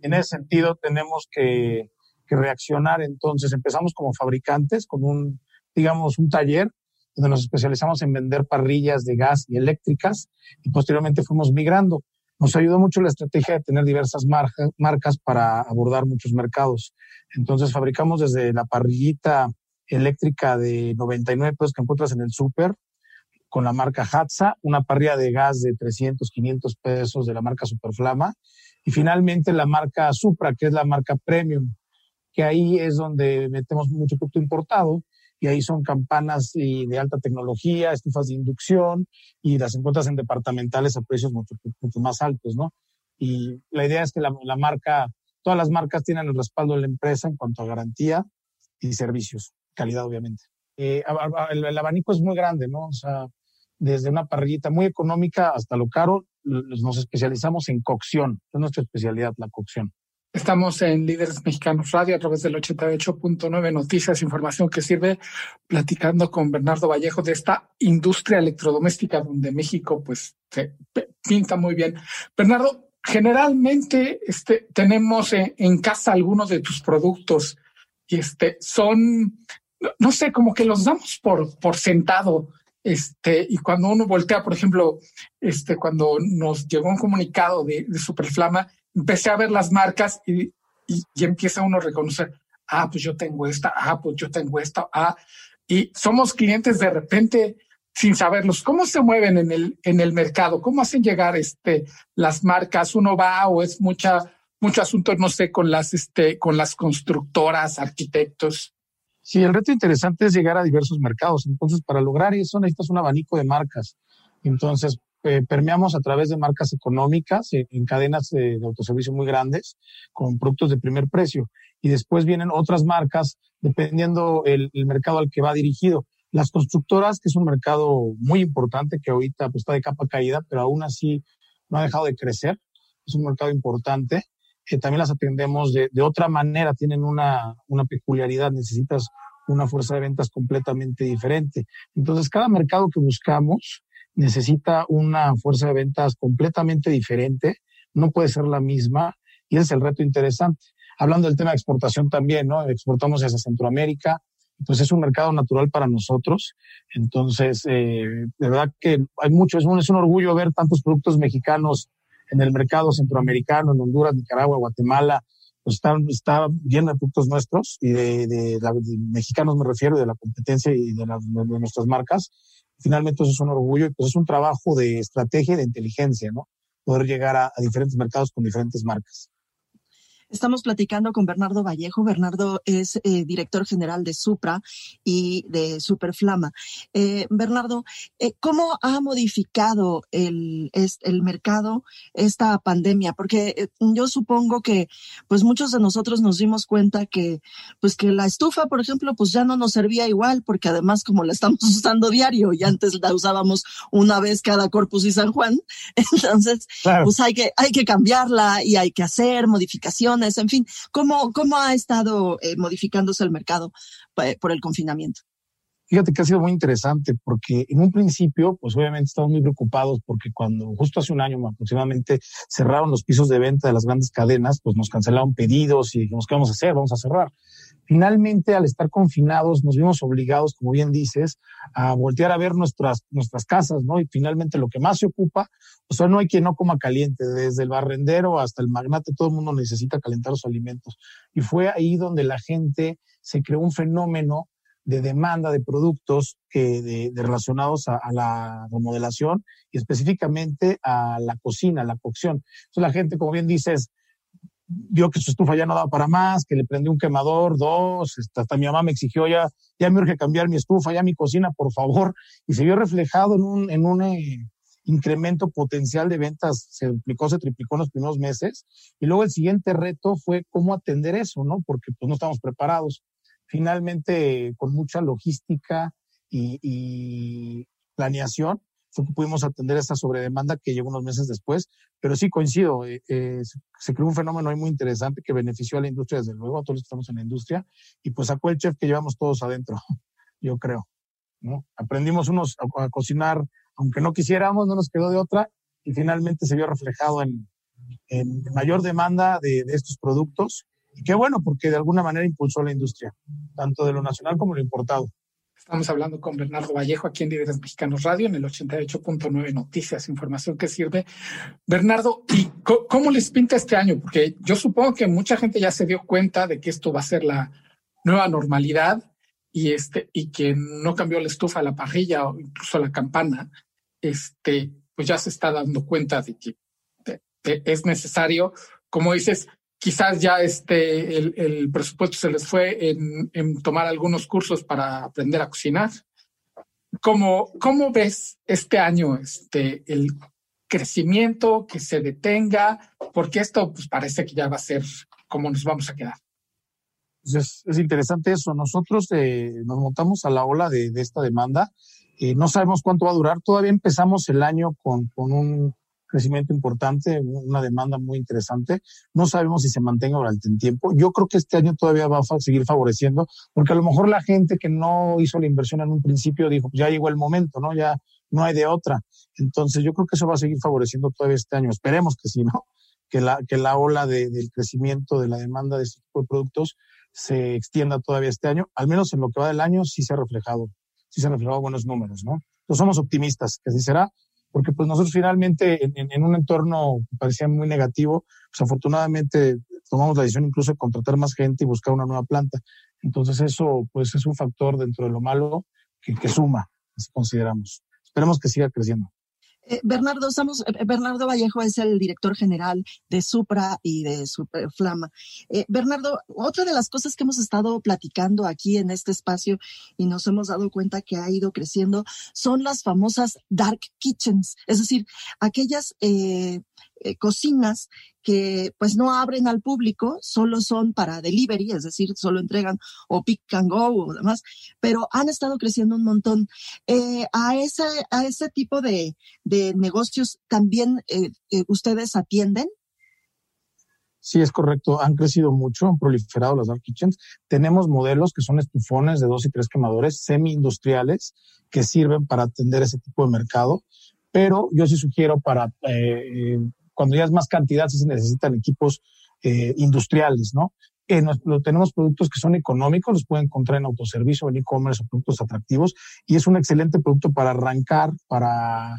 En ese sentido, tenemos que, que reaccionar. Entonces, empezamos como fabricantes con un, digamos, un taller donde nos especializamos en vender parrillas de gas y eléctricas y posteriormente fuimos migrando. Nos ayudó mucho la estrategia de tener diversas marcas para abordar muchos mercados. Entonces fabricamos desde la parrillita eléctrica de 99 pesos que encuentras en el súper, con la marca Hatsa, una parrilla de gas de 300, 500 pesos de la marca Superflama, y finalmente la marca Supra, que es la marca Premium, que ahí es donde metemos mucho producto importado y ahí son campanas de alta tecnología, estufas de inducción y las encuentras en departamentales a precios mucho, más altos, ¿no? Y la idea es que la, marca, todas las marcas tienen el respaldo de la empresa en cuanto a garantía y servicios, calidad obviamente. Eh, el, abanico es muy grande, ¿no? O sea, desde una parrillita muy económica hasta lo caro, nos especializamos en cocción, es nuestra especialidad, la cocción. Estamos en Líderes Mexicanos Radio a través del 88.9 Noticias, información que sirve, platicando con Bernardo Vallejo de esta industria electrodoméstica donde México pues se pinta muy bien. Bernardo, generalmente este, tenemos en, casa algunos de tus productos y este, son, no, sé, como que los damos por, por sentado. Este, y cuando uno voltea, por ejemplo, este, cuando nos llegó un comunicado de, de Superflama, empecé a ver las marcas y, y, empieza uno a reconocer, ah, pues yo tengo esta, ah, pues yo tengo esta, ah, y somos clientes de repente sin saberlos. ¿Cómo se mueven en el, en el mercado? ¿Cómo hacen llegar este, las marcas? ¿Uno va o es mucha, mucho asunto, no sé, con las, este, con las constructoras, arquitectos? Sí, el reto interesante es llegar a diversos mercados. Entonces, para lograr eso necesitas un abanico de marcas. Entonces, eh, permeamos a través de marcas económicas eh, en cadenas de, autoservicio muy grandes con productos de primer precio. Y después vienen otras marcas dependiendo el, mercado al que va dirigido. Las constructoras, que es un mercado muy importante que ahorita pues, está de capa caída, pero aún así no ha dejado de crecer. es un mercado importante. Eh, también las atendemos de, de otra manera, tienen una, una peculiaridad, necesitas una fuerza de ventas completamente diferente. Entonces, cada mercado que buscamos necesita una fuerza de ventas completamente diferente, no puede ser la misma, y ese es el reto interesante. Hablando del tema de exportación también, ¿no? Exportamos hacia Centroamérica, pues es un mercado natural para nosotros. Entonces, eh, de verdad que hay mucho, es un, es un orgullo ver tantos productos mexicanos en el mercado centroamericano, en Honduras, Nicaragua, Guatemala, pues está, está de productos nuestros y de, de, mexicanos me refiero, de la competencia y de, de, nuestras marcas. Finalmente eso es un orgullo y pues es un trabajo de estrategia y de inteligencia, ¿no? Poder llegar a diferentes mercados con diferentes marcas. Estamos platicando con Bernardo Vallejo. Bernardo es eh, director general de Supra y de Superflama. Eh, Bernardo, eh, ¿cómo ha modificado el, el mercado esta pandemia? Porque yo supongo que pues muchos de nosotros nos dimos cuenta que pues que la estufa, por ejemplo, pues ya no nos servía igual porque además como la estamos usando diario y antes la usábamos una vez cada Corpus y San Juan, entonces pues hay que, hay que cambiarla y hay que hacer modificaciones en fin, ¿cómo, cómo ha estado eh, modificándose el mercado eh, por el confinamiento? Fíjate que ha sido muy interesante porque en un principio, pues obviamente estamos muy preocupados porque cuando justo hace un año aproximadamente cerraron los pisos de venta de las grandes cadenas, pues nos cancelaron pedidos y dijimos, ¿qué vamos a hacer? Vamos a cerrar. Finalmente, al estar confinados, nos vimos obligados, como bien dices, a voltear a ver nuestras, nuestras casas, ¿no? Y finalmente lo que más se ocupa, o sea, no hay quien no coma caliente, desde el barrendero hasta el magnate, todo el mundo necesita calentar los alimentos. Y fue ahí donde la gente se creó un fenómeno de demanda de productos que de, relacionados a, la remodelación y específicamente a la cocina, la cocción. Entonces la gente, como bien dices, vio que su estufa ya no daba para más, que le prendió un quemador, dos, este, hasta mi mamá me exigió ya, ya me urge cambiar mi estufa, ya mi cocina, por favor, y se vio reflejado en un, en un eh, incremento potencial de ventas, se duplicó, se triplicó en los primeros meses, y luego el siguiente reto fue cómo atender eso, ¿no? Porque pues no estamos preparados. Finalmente con mucha logística y, planeación fue que pudimos atender esta sobredemanda que llegó unos meses después, pero sí coincido, eh, eh, se creó un fenómeno muy interesante que benefició a la industria, desde luego, a todos los que estamos en la industria, y pues sacó el chef que llevamos todos adentro, yo creo. ¿no? Aprendimos unos a, cocinar, aunque no quisiéramos, no nos quedó de otra, y finalmente se vio reflejado en, mayor demanda de, de estos productos y qué bueno, porque de alguna manera impulsó la industria, tanto de lo nacional como lo importado. Estamos hablando con Bernardo Vallejo aquí en Líderes Mexicanos Radio en el 88.9 Noticias, información que sirve. Bernardo, ¿y cómo les pinta este año? Porque yo supongo que mucha gente ya se dio cuenta de que esto va a ser la nueva normalidad y este y que no cambió la estufa, la parrilla o incluso la campana. Este, pues ya se está dando cuenta de que es necesario, como dices, quizás ya este, el, presupuesto se les fue en, tomar algunos cursos para aprender a cocinar. ¿Cómo, cómo ves este año este, el crecimiento que se detenga? Porque esto pues, parece que ya va a ser como nos vamos a quedar. Pues es, interesante eso. Nosotros eh, nos montamos a la ola de, esta demanda. Eh, no sabemos cuánto va a durar. Todavía empezamos el año con, con un crecimiento importante, una demanda muy interesante. No sabemos si se mantenga durante el tiempo. Yo creo que este año todavía va a seguir favoreciendo, porque a lo mejor la gente que no hizo la inversión en un principio dijo, pues ya llegó el momento, ¿no? Ya no hay de otra. Entonces yo creo que eso va a seguir favoreciendo todavía este año. Esperemos que sí, ¿no? Que la, que la ola de, del crecimiento de la demanda de este tipo de productos se extienda todavía este año. Al menos en lo que va del año sí se ha reflejado, sí se han reflejado buenos números, ¿no? Entonces somos optimistas, que así será porque pues nosotros finalmente en, un entorno que parecía muy negativo, pues afortunadamente tomamos la decisión incluso de contratar más gente y buscar una nueva planta. Entonces eso pues es un factor dentro de lo malo que, suma, así consideramos. Esperemos que siga creciendo. Eh, Bernardo, estamos, eh, Bernardo Vallejo es el director general de Supra y de Superflama. Eh, Bernardo, otra de las cosas que hemos estado platicando aquí en este espacio y nos hemos dado cuenta que ha ido creciendo son las famosas dark kitchens, es decir, aquellas cocinas que pues no abren al público, solo son para delivery, es decir, solo entregan o pick and go o demás, pero han estado creciendo un montón. Eh, a, ese, a ese tipo de, de negocios también eh, eh, ustedes atienden. Sí, es correcto. Han crecido mucho, han proliferado las dark kitchens. Tenemos modelos que son estufones de dos y tres quemadores semi-industriales que sirven para atender ese tipo de mercado. Pero yo sí sugiero para eh, cuando ya es más cantidad, sí se necesitan equipos eh, industriales, ¿no? Eh, tenemos productos que son económicos, los pueden encontrar en autoservicio, en e-commerce o productos atractivos, y es un excelente producto para arrancar, para,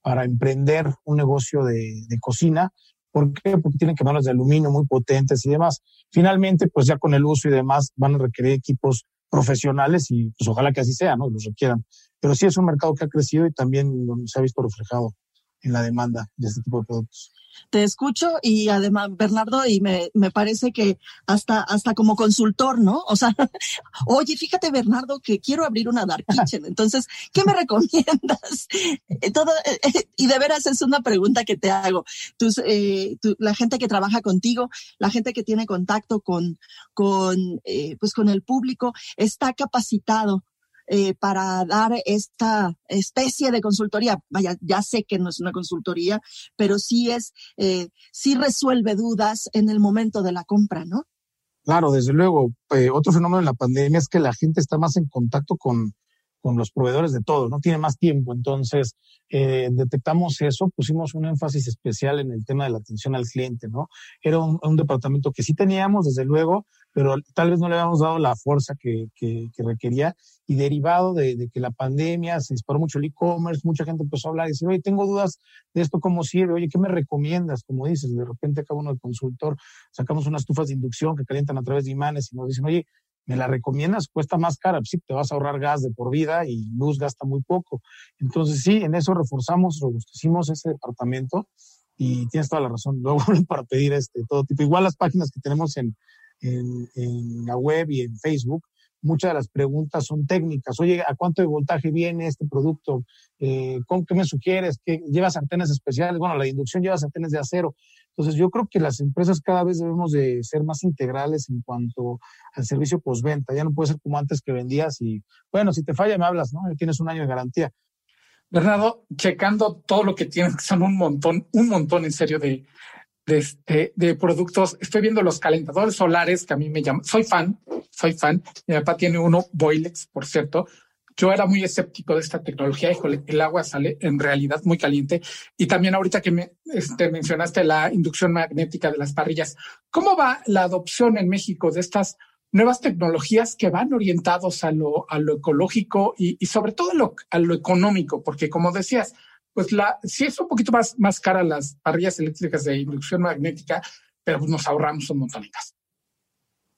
para emprender un negocio de, de cocina, ¿Por qué? Porque tienen quemadores de aluminio muy potentes y demás. Finalmente, pues ya con el uso y demás van a requerir equipos profesionales y pues ojalá que así sea, ¿no? Los requieran. Pero sí es un mercado que ha crecido y también se ha visto reflejado en la demanda de este tipo de productos te escucho y además, Bernardo, y me, me parece que hasta, hasta como consultor, ¿no? O sea, oye, fíjate, Bernardo, que quiero abrir una dark kitchen. Entonces, ¿qué me recomiendas? Eh, todo, eh, eh, y de veras es una pregunta que te hago. Tus, eh, tu, la gente que trabaja contigo, la gente que tiene contacto con, con, eh, pues con el público, está capacitado eh, para dar esta especie de consultoría. Vaya, ya sé que no es una consultoría, pero sí es, eh, sí resuelve dudas en el momento de la compra, ¿no? Claro, desde luego. Eh, otro fenómeno en la pandemia es que la gente está más en contacto con, con los proveedores de todo, no tiene más tiempo. Entonces, eh, detectamos eso, pusimos un énfasis especial en el tema de la atención al cliente, ¿no? Era un, departamento que sí teníamos, desde luego, pero tal vez no le habíamos dado la fuerza que, que, que requería y derivado de, que la pandemia se disparó mucho el e-commerce, mucha gente empezó a hablar y decir, oye, tengo dudas de esto, ¿cómo sirve? Oye, ¿qué me recomiendas? Como dices, de repente acá uno de consultor, sacamos unas estufas de inducción que calientan a través de imanes y nos dicen, oye, ¿me la recomiendas? Cuesta más cara, sí, te vas a ahorrar gas de por vida y luz gasta muy poco. Entonces sí, en eso reforzamos, robustecimos ese departamento y tienes toda la razón. Luego para pedir este todo tipo. Igual las páginas que tenemos en, en, en, la web y en Facebook, muchas de las preguntas son técnicas. Oye, ¿a cuánto de voltaje viene este producto? Eh, ¿con ¿Qué me sugieres? ¿Qué, ¿Llevas antenas especiales? Bueno, la inducción lleva antenas de acero. Entonces, yo creo que las empresas cada vez debemos de ser más integrales en cuanto al servicio postventa. Ya no puede ser como antes que vendías y, bueno, si te falla me hablas, ¿no? Tienes un año de garantía. Bernardo, checando todo lo que tienen, que son un montón, un montón en serio de, de, este, de productos. Estoy viendo los calentadores solares que a mí me llaman. Soy fan, soy fan. Mi papá tiene uno, Boilex, por cierto. Yo era muy escéptico de esta tecnología. Híjole, el agua sale en realidad muy caliente. Y también ahorita que me este, mencionaste la inducción magnética de las parrillas, ¿cómo va la adopción en México de estas nuevas tecnologías que van orientados a lo, a lo ecológico y, y sobre todo a lo, a lo económico? Porque como decías, pues la, sí es un poquito más, más cara las parrillas eléctricas de inducción magnética, pero pues nos ahorramos un montonitas.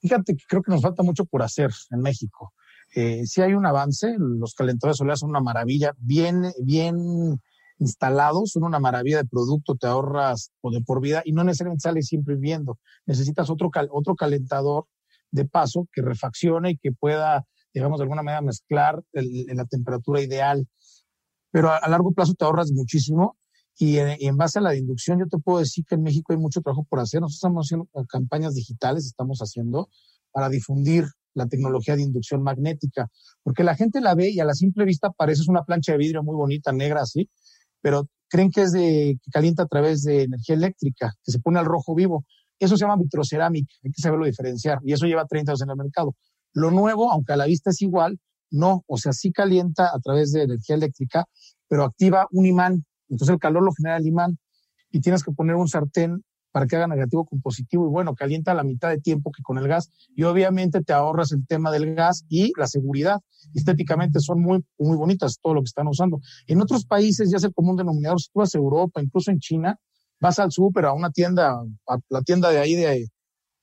Fíjate que creo que nos falta mucho por hacer en México. Eh, sí hay un avance, los calentadores solares son una maravilla, bien, bien instalados, son una maravilla de producto, te ahorras o de por vida y no necesariamente sales siempre viviendo. Necesitas otro, cal, otro calentador de paso que refaccione y que pueda, digamos, de alguna manera mezclar el, la temperatura ideal. Pero a, a, largo plazo te ahorras muchísimo y en, y en, base a la inducción yo te puedo decir que en México hay mucho trabajo por hacer. Nosotros estamos haciendo campañas digitales, estamos haciendo para difundir la tecnología de inducción magnética, porque la gente la ve y a la simple vista parece una plancha de vidrio muy bonita, negra así, pero creen que es de que calienta a través de energía eléctrica, que se pone al rojo vivo. Eso se llama vitrocerámica, hay que saberlo diferenciar y eso lleva 30 años en el mercado. Lo nuevo, aunque a la vista es igual, no, o sea, sí calienta a través de energía eléctrica, pero activa un imán. Entonces el calor lo genera el imán y tienes que poner un sartén para que haga negativo con positivo y bueno, calienta la mitad de tiempo que con el gas y obviamente te ahorras el tema del gas y la seguridad. Estéticamente son muy, muy bonitas todo lo que están usando. En otros países ya es el común denominador, si tú vas a Europa, incluso en China, vas al súper, a una tienda, a la tienda de ahí de,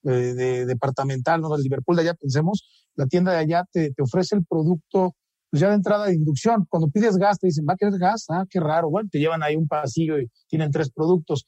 de, de departamental, ¿no? Liverpool de allá, pensemos, la tienda de allá te, te ofrece el producto pues ya de entrada de inducción. Cuando pides gas, te dicen, ¿va a querer gas? Ah, qué raro. Bueno, te llevan ahí un pasillo y tienen tres productos.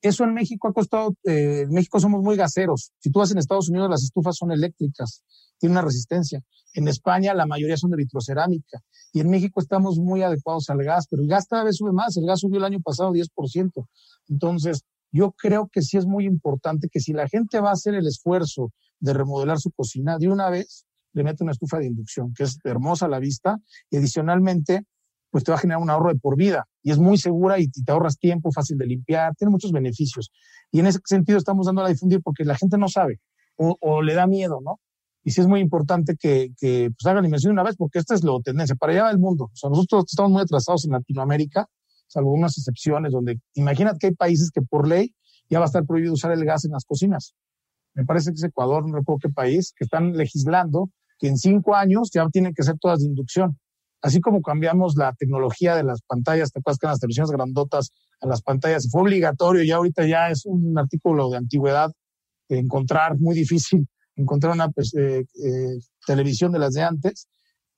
Eso en México ha costado, eh, en México somos muy gaseros. Si tú vas en Estados Unidos, las estufas son eléctricas, tienen una resistencia. En España la mayoría son de vitrocerámica. Y en México estamos muy adecuados al gas, pero el gas cada vez sube más. El gas subió el año pasado 10%. Entonces, yo creo que sí es muy importante que si la gente va a hacer el esfuerzo de remodelar su cocina, de una vez le mete una estufa de inducción, que es hermosa a la vista, y adicionalmente pues te va a generar un ahorro de por vida y es muy segura y te ahorras tiempo, fácil de limpiar, tiene muchos beneficios. Y en ese sentido estamos dando a difundir porque la gente no sabe o, le da miedo, ¿no? Y sí es muy importante que, que pues, hagan inversión una vez porque esta es la tendencia. Para allá va el mundo. O sea, nosotros estamos muy atrasados en Latinoamérica, salvo unas excepciones donde imagínate que hay países que por ley ya va a estar prohibido usar el gas en las cocinas. Me parece que es Ecuador, no recuerdo qué país, que están legislando que en cinco años ya tienen que ser todas de inducción. Así como cambiamos la tecnología de las pantallas, te acuerdas que las televisiones grandotas a las pantallas fue obligatorio, y ahorita ya es un artículo de antigüedad encontrar, muy difícil encontrar una pues, eh, eh, televisión de las de antes.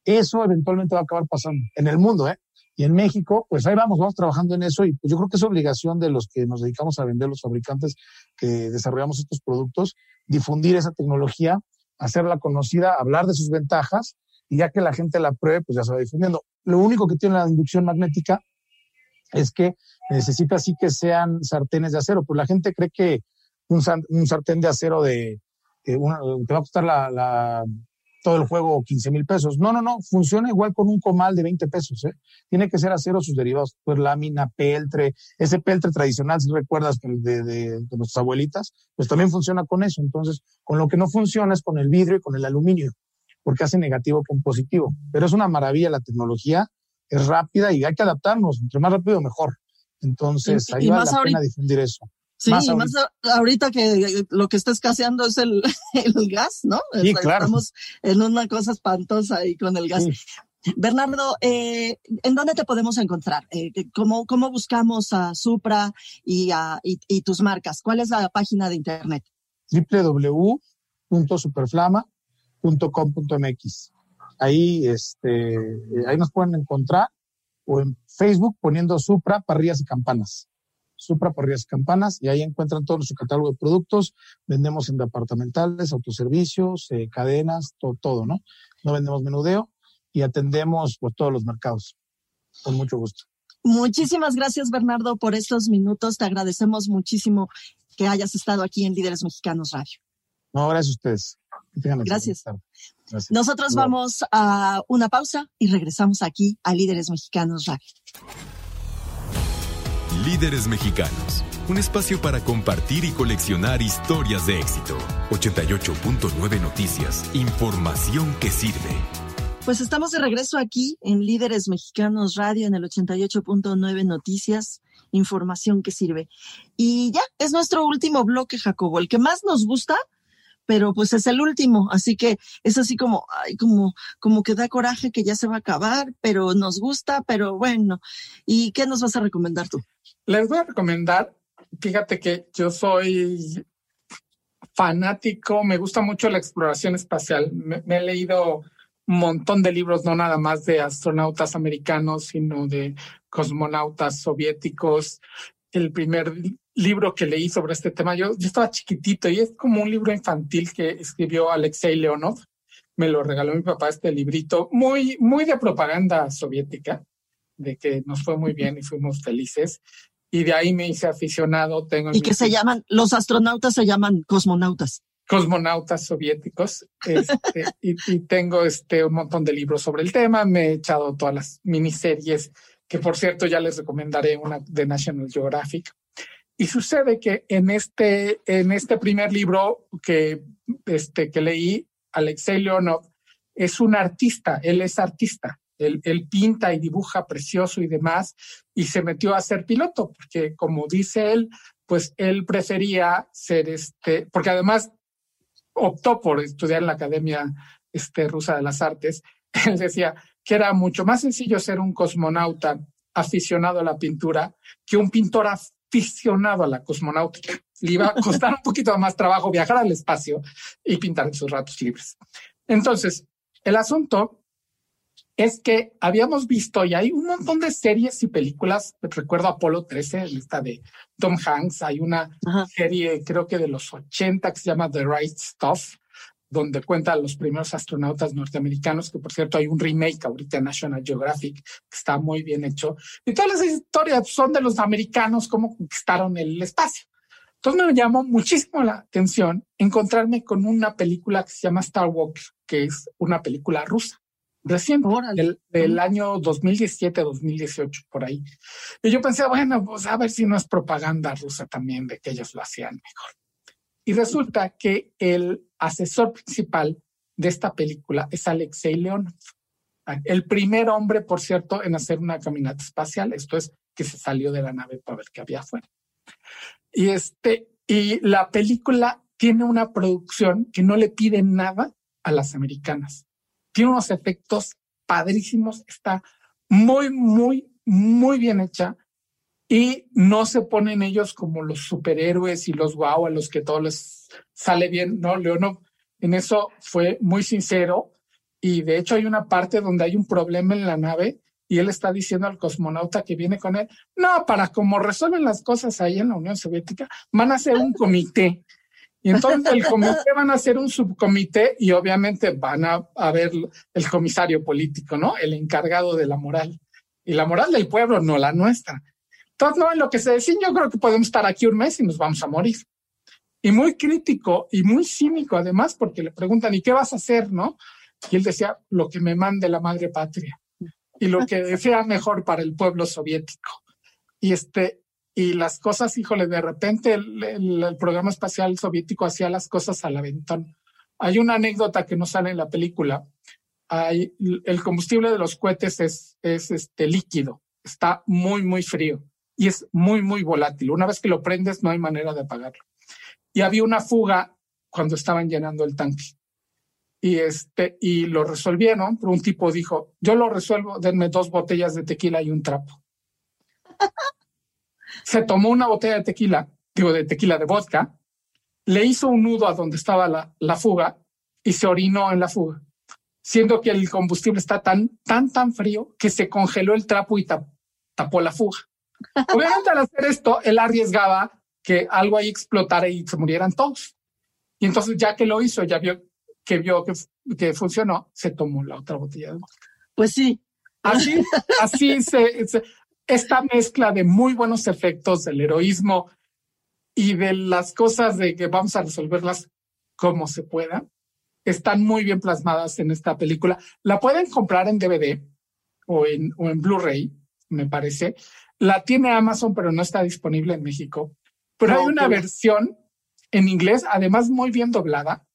Eso eventualmente va a acabar pasando en el mundo, ¿eh? Y en México, pues ahí vamos, vamos trabajando en eso y pues yo creo que es obligación de los que nos dedicamos a vender, los fabricantes que desarrollamos estos productos, difundir esa tecnología, hacerla conocida, hablar de sus ventajas y ya que la gente la pruebe, pues ya se va difundiendo. Lo único que tiene la inducción magnética es que necesita así que sean sartenes de acero, pues la gente cree que un, sartén de acero de, te va a costar la, todo el juego 15 mil pesos. No, no, no, funciona igual con un comal de 20 pesos. ¿eh? Tiene que ser acero sus derivados, pues lámina, peltre, ese peltre tradicional, si recuerdas de, de, de nuestras abuelitas, pues también funciona con eso. Entonces, con lo que no funciona es con el vidrio y con el aluminio porque hace negativo con positivo. Pero es una maravilla la tecnología, es rápida y hay que adaptarnos, entre más rápido mejor. Entonces, ahí vale la pena difundir eso. Sí, más ahorita. que lo que está escaseando es el, el gas, ¿no? Sí, claro. Estamos en una cosa espantosa ahí con el gas. Bernardo, eh, ¿en dónde te podemos encontrar? Eh, ¿cómo, ¿Cómo buscamos a Supra y, a, y, y tus marcas? ¿Cuál es la página de internet? www.superflama .com.mx. Ahí, este, ahí nos pueden encontrar o en Facebook poniendo Supra, Parrillas y Campanas. Supra, Parrillas Campanas, y ahí encuentran todo nuestro catálogo de productos. Vendemos en departamentales, autoservicios, eh, cadenas, todo, todo, ¿no? No vendemos menudeo y atendemos por todos los mercados. Con mucho gusto. Muchísimas gracias, Bernardo, por estos minutos. Te agradecemos muchísimo que hayas estado aquí en Líderes Mexicanos Radio. No, gracias a ustedes. Gracias. Nosotros vamos a una pausa y regresamos aquí a Líderes Mexicanos Radio. Líderes Mexicanos, un espacio para compartir y coleccionar historias de éxito. 88.9 Noticias, información que sirve. Pues estamos de regreso aquí en Líderes Mexicanos Radio en el 88.9 Noticias, información que sirve. Y ya, es nuestro último bloque, Jacobo, el que más nos gusta pero pues es el último, así que es así como, ay, como, como que da coraje que ya se va a acabar, pero nos gusta, pero bueno. ¿Y qué nos vas a recomendar tú? Les voy a recomendar, fíjate que yo soy fanático, me gusta mucho la exploración espacial, me, me he leído un montón de libros, no nada más de astronautas americanos, sino de cosmonautas soviéticos. El primer libro que leí sobre este tema. Yo, yo estaba chiquitito y es como un libro infantil que escribió Alexei Leonov. Me lo regaló mi papá este librito, muy, muy de propaganda soviética, de que nos fue muy bien y fuimos felices. Y de ahí me hice aficionado. Tengo y que se llaman, los astronautas se llaman cosmonautas. Cosmonautas soviéticos. Este, y, y, tengo este, un montón de libros sobre el tema. Me he echado todas las miniseries, que por cierto ya les recomendaré una de National Geographic y sucede que en este, en este primer libro que, este, que leí, Alexei Leonov es un artista, él es artista, él, él, pinta y dibuja precioso y demás, y se metió a ser piloto, porque como dice él, pues él prefería ser este, porque además optó por estudiar en la Academia este, Rusa de las Artes, él decía que era mucho más sencillo ser un cosmonauta aficionado a la pintura que un pintor aficionado a la cosmonáutica. Le iba a costar un poquito más trabajo viajar al espacio y pintar en sus ratos libres. Entonces, el asunto es que habíamos visto y hay un montón de series y películas. Recuerdo Apolo 13, lista de Tom Hanks. Hay una serie, creo que de los 80, que se llama The Right Stuff, donde cuenta a los primeros astronautas norteamericanos, que por cierto hay un remake ahorita en National Geographic que está muy bien hecho. Y todas las historias son de los americanos, cómo conquistaron el espacio. Entonces me llamó muchísimo la atención encontrarme con una película que se llama Star Wars, que es una película rusa. recién, del, del año 2017-2018, por ahí. Y yo pensé, bueno, pues a ver si no es propaganda rusa también de que ellos lo hacían mejor. Y resulta que el asesor principal de esta película es Alexei Leonov. El primer hombre, por cierto, en hacer una caminata espacial. Esto es que se salió de la nave para ver qué había afuera. Y este, y la película tiene una producción que no le pide nada a las americanas. Tiene unos efectos padrísimos, está muy, muy, muy bien hecha y no se ponen ellos como los superhéroes y los guau a los que todo les sale bien. No, Leonov en eso fue muy sincero y de hecho hay una parte donde hay un problema en la nave y él está diciendo al cosmonauta que viene con él, no, para como resuelven las cosas ahí en la Unión Soviética, van a hacer un comité. Y entonces el comité van a hacer un subcomité y obviamente van a, a ver el comisario político, ¿no? El encargado de la moral. Y la moral del pueblo, no la nuestra. Entonces, no, en lo que se decía, yo creo que podemos estar aquí un mes y nos vamos a morir. Y muy crítico y muy cínico además, porque le preguntan, ¿y qué vas a hacer, no? Y él decía, lo que me mande la madre patria y lo que sea mejor para el pueblo soviético. Y este, y las cosas, híjole, de repente el, programa espacial soviético hacía las cosas al aventón. Hay una anécdota que no sale en la película. El combustible de los cohetes es, es este líquido, está muy, muy frío y es muy, muy volátil. Una vez que lo prendes, no hay manera de apagarlo. Y había una fuga cuando estaban llenando el tanque y este y lo resolvieron. Pero un tipo dijo, yo lo resuelvo, denme dos botellas de tequila y un trapo. Se tomó una botella de tequila, digo de tequila de vodka, le hizo un nudo a donde estaba la, la fuga y se orinó en la fuga, siendo que el combustible está tan, tan, tan frío que se congeló el trapo y tapó la fuga. Obviamente al hacer esto, él arriesgaba que algo ahí explotara y se murieran todos. Y entonces ya que lo hizo, ya vio que vio que, que funcionó, se tomó la otra botella de vodka. Pues sí. Así, así se, esta mezcla de muy buenos efectos del heroísmo y de las cosas de que vamos a resolverlas como se pueda, están muy bien plasmadas en esta película. La pueden comprar en DVD o en, o en Blu-ray, me parece. La tiene Amazon, pero no está disponible en México. Pero hay una versión en inglés, además muy bien doblada,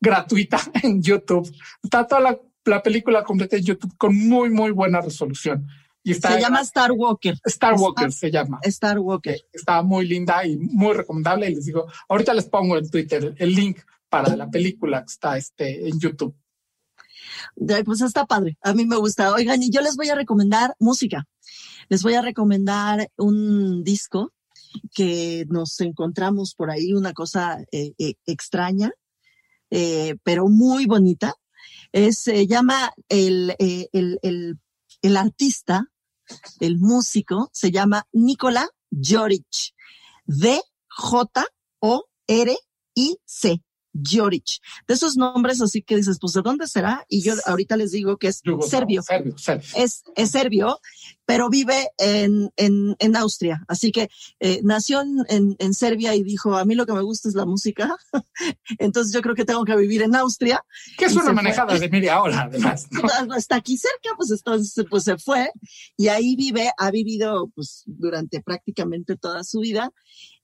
gratuita en YouTube. Está toda la, la, película completa en YouTube con muy, muy buena resolución. Y está se llama Star Walker. Star Walker se llama. Star Walker. Está muy linda y muy recomendable. Y les digo, ahorita les pongo en Twitter el link para la película que está este, en YouTube. Pues está padre. A mí me gusta. Oigan, y yo les voy a recomendar música. Les voy a recomendar un disco que nos encontramos por ahí, una cosa eh, eh, extraña. Eh, pero muy bonita. se llama el, el, el, el, artista, el músico, se llama Nikola Joric. D-J-O-R-I-C. Joric. De esos nombres así que dices, pues ¿de dónde será? Y yo ahorita les digo que es serbio. Es, es serbio, pero vive en, en, en Austria. Así que eh, nació en, en, Serbia y dijo, a mí lo que me gusta es la música. Entonces yo creo que tengo que vivir en Austria. Que es una manejada de media hora, además. Está aquí cerca, pues entonces pues se fue y ahí vive, ha vivido pues durante prácticamente toda su vida.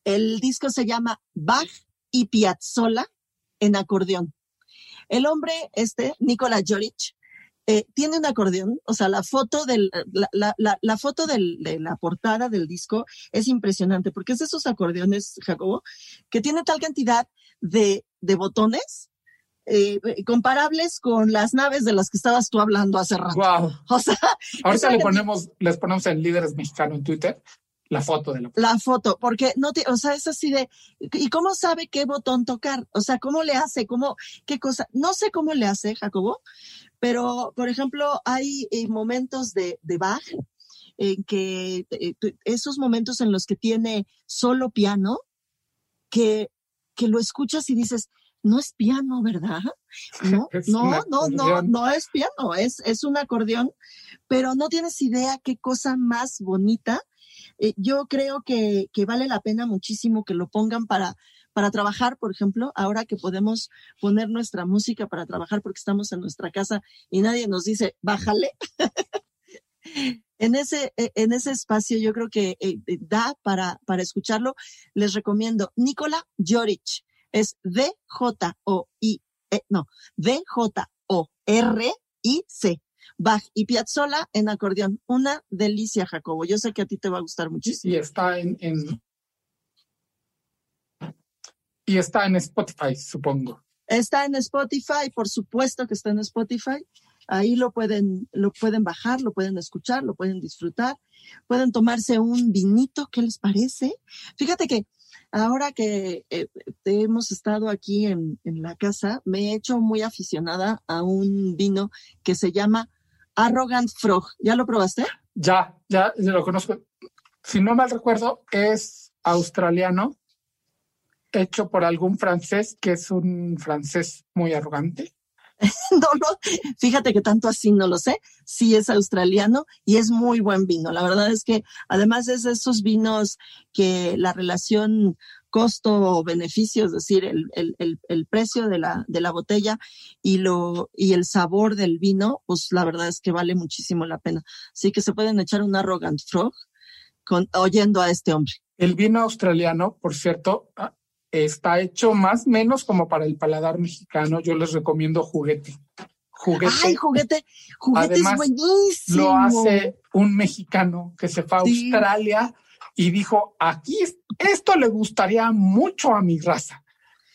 El disco se llama Bach y Piazzolla en acordeón. El hombre, este, Nikola Joric, eh, tiene un acordeón, o sea, la foto, del, la, la, la, foto del, de la portada del disco es impresionante, porque es de esos acordeones, Jacobo, que tiene tal cantidad de, de botones eh, comparables con las naves de las que estabas tú hablando hace rato. Wow. O sea, ahorita le ponemos, les ponemos en líderes mexicanos en Twitter la foto de la La foto, porque no te, o sea, es así de, ¿y cómo sabe qué botón tocar? O sea, ¿cómo le hace? ¿Cómo, qué cosa? No sé cómo le hace, Jacobo, pero, por ejemplo, hay eh, momentos de, de Bach en que eh, esos momentos en los que tiene solo piano, que, que lo escuchas y dices, no es piano, ¿verdad? No, no, no, no, no es piano, es, es un acordeón, pero no tienes idea qué cosa más bonita eh, yo creo que, vale la pena muchísimo que lo pongan para, para trabajar, por ejemplo, ahora que podemos poner nuestra música para trabajar porque estamos en nuestra casa y nadie nos dice, bájale. en ese, e, en ese espacio yo creo que eh, eh, da para, para escucharlo. Les recomiendo Nicola Joric. Es D-J-O-I, no, D-J-O-R-I-C. Bach y Piazzolla en acordeón. Una delicia, Jacobo. Yo sé que a ti te va a gustar muchísimo. Y está en, en y está en Spotify, supongo. Está en Spotify, por supuesto que está en Spotify. Ahí lo pueden, lo pueden bajar, lo pueden escuchar, lo pueden disfrutar. Pueden tomarse un vinito, ¿qué les parece? Fíjate que ahora que eh, hemos estado aquí en, en, la casa, me he hecho muy aficionada a un vino que se llama Arrogant Frog. ¿Ya lo probaste? Ya, ya lo conozco. Si no mal recuerdo, es australiano, hecho por algún francés que es un francés muy arrogante. no, no, fíjate que tanto así no lo sé. Sí es australiano y es muy buen vino. La verdad es que además es de esos vinos que la relación costo-beneficio, es decir, el, el, el, el, precio de la, de la botella y, lo, y el sabor del vino, pues la verdad es que vale muchísimo la pena. Así que se pueden echar un arrogant frog con, oyendo a este hombre. El vino australiano, por cierto, ah, está hecho más o menos como para el paladar mexicano. Yo les recomiendo juguete. Juguete. Ay, juguete, juguete es buenísimo. Lo hace un mexicano que se fue a Australia y dijo, aquí esto le gustaría mucho a mi raza.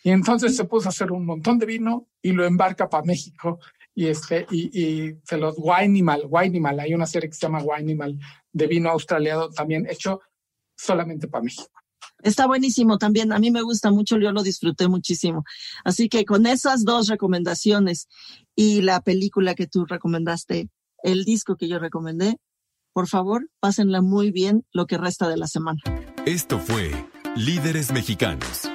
Y entonces se puso a hacer un montón de vino y lo embarca para México y este y, y se los Winemal, Winemal, hay una serie que se llama Winemal de vino australiano también hecho solamente para México. Está buenísimo también. A mí me gusta mucho, yo lo disfruté muchísimo. Así que con esas dos recomendaciones y la película que tú recomendaste, el disco que yo recomendé, por favor, pásenla muy bien lo que resta de la semana. Esto fue Líderes Mexicanos.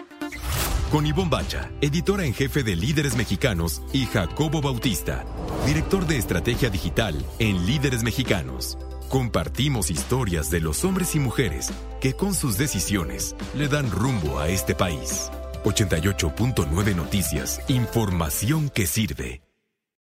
Con Ivonne Bacha, editora en jefe de Líderes Mexicanos, y Jacobo Bautista, director de estrategia digital en Líderes Mexicanos. Compartimos historias de los hombres y mujeres que con sus decisiones le dan rumbo a este país. 88.9 Noticias, información que sirve.